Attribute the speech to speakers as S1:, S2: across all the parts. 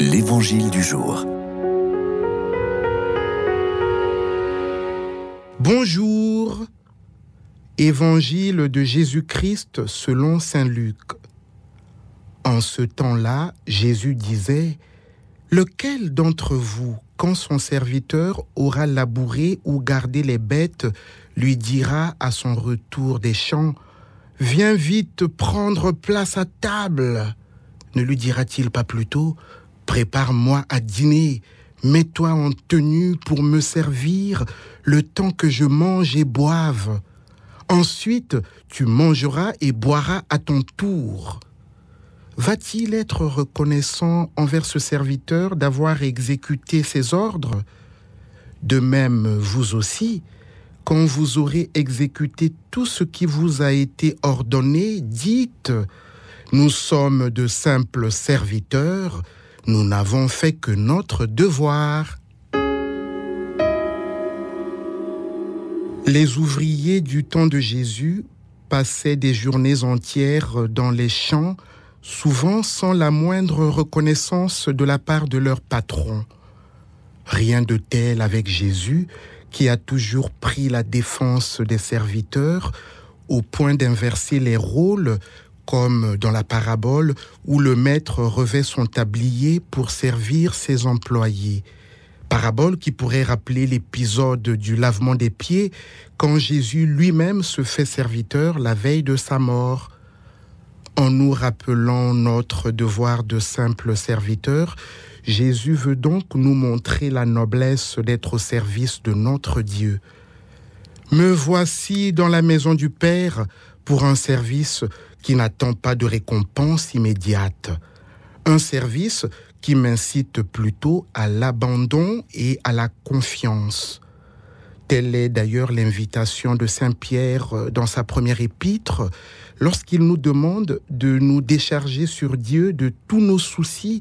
S1: L'Évangile du jour.
S2: Bonjour. Évangile de Jésus-Christ selon Saint Luc. En ce temps-là, Jésus disait, Lequel d'entre vous, quand son serviteur aura labouré ou gardé les bêtes, lui dira à son retour des champs, Viens vite prendre place à table Ne lui dira-t-il pas plutôt, Prépare-moi à dîner, mets-toi en tenue pour me servir le temps que je mange et boive. Ensuite, tu mangeras et boiras à ton tour. Va-t-il être reconnaissant envers ce serviteur d'avoir exécuté ses ordres? De même, vous aussi, quand vous aurez exécuté tout ce qui vous a été ordonné, dites, nous sommes de simples serviteurs, nous n'avons fait que notre devoir. Les ouvriers du temps de Jésus passaient des journées entières dans les champs, souvent sans la moindre reconnaissance de la part de leur patron. Rien de tel avec Jésus, qui a toujours pris la défense des serviteurs au point d'inverser les rôles comme dans la parabole où le maître revêt son tablier pour servir ses employés. Parabole qui pourrait rappeler l'épisode du lavement des pieds quand Jésus lui-même se fait serviteur la veille de sa mort. En nous rappelant notre devoir de simple serviteur, Jésus veut donc nous montrer la noblesse d'être au service de notre Dieu. Me voici dans la maison du Père pour un service qui n'attend pas de récompense immédiate. Un service qui m'incite plutôt à l'abandon et à la confiance. Telle est d'ailleurs l'invitation de Saint Pierre dans sa première épître, lorsqu'il nous demande de nous décharger sur Dieu de tous nos soucis,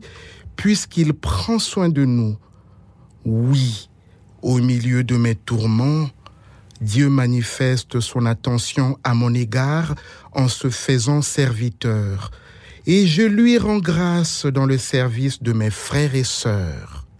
S2: puisqu'il prend soin de nous. Oui, au milieu de mes tourments, Dieu manifeste son attention à mon égard en se faisant serviteur, et je lui rends grâce dans le service de mes frères et sœurs.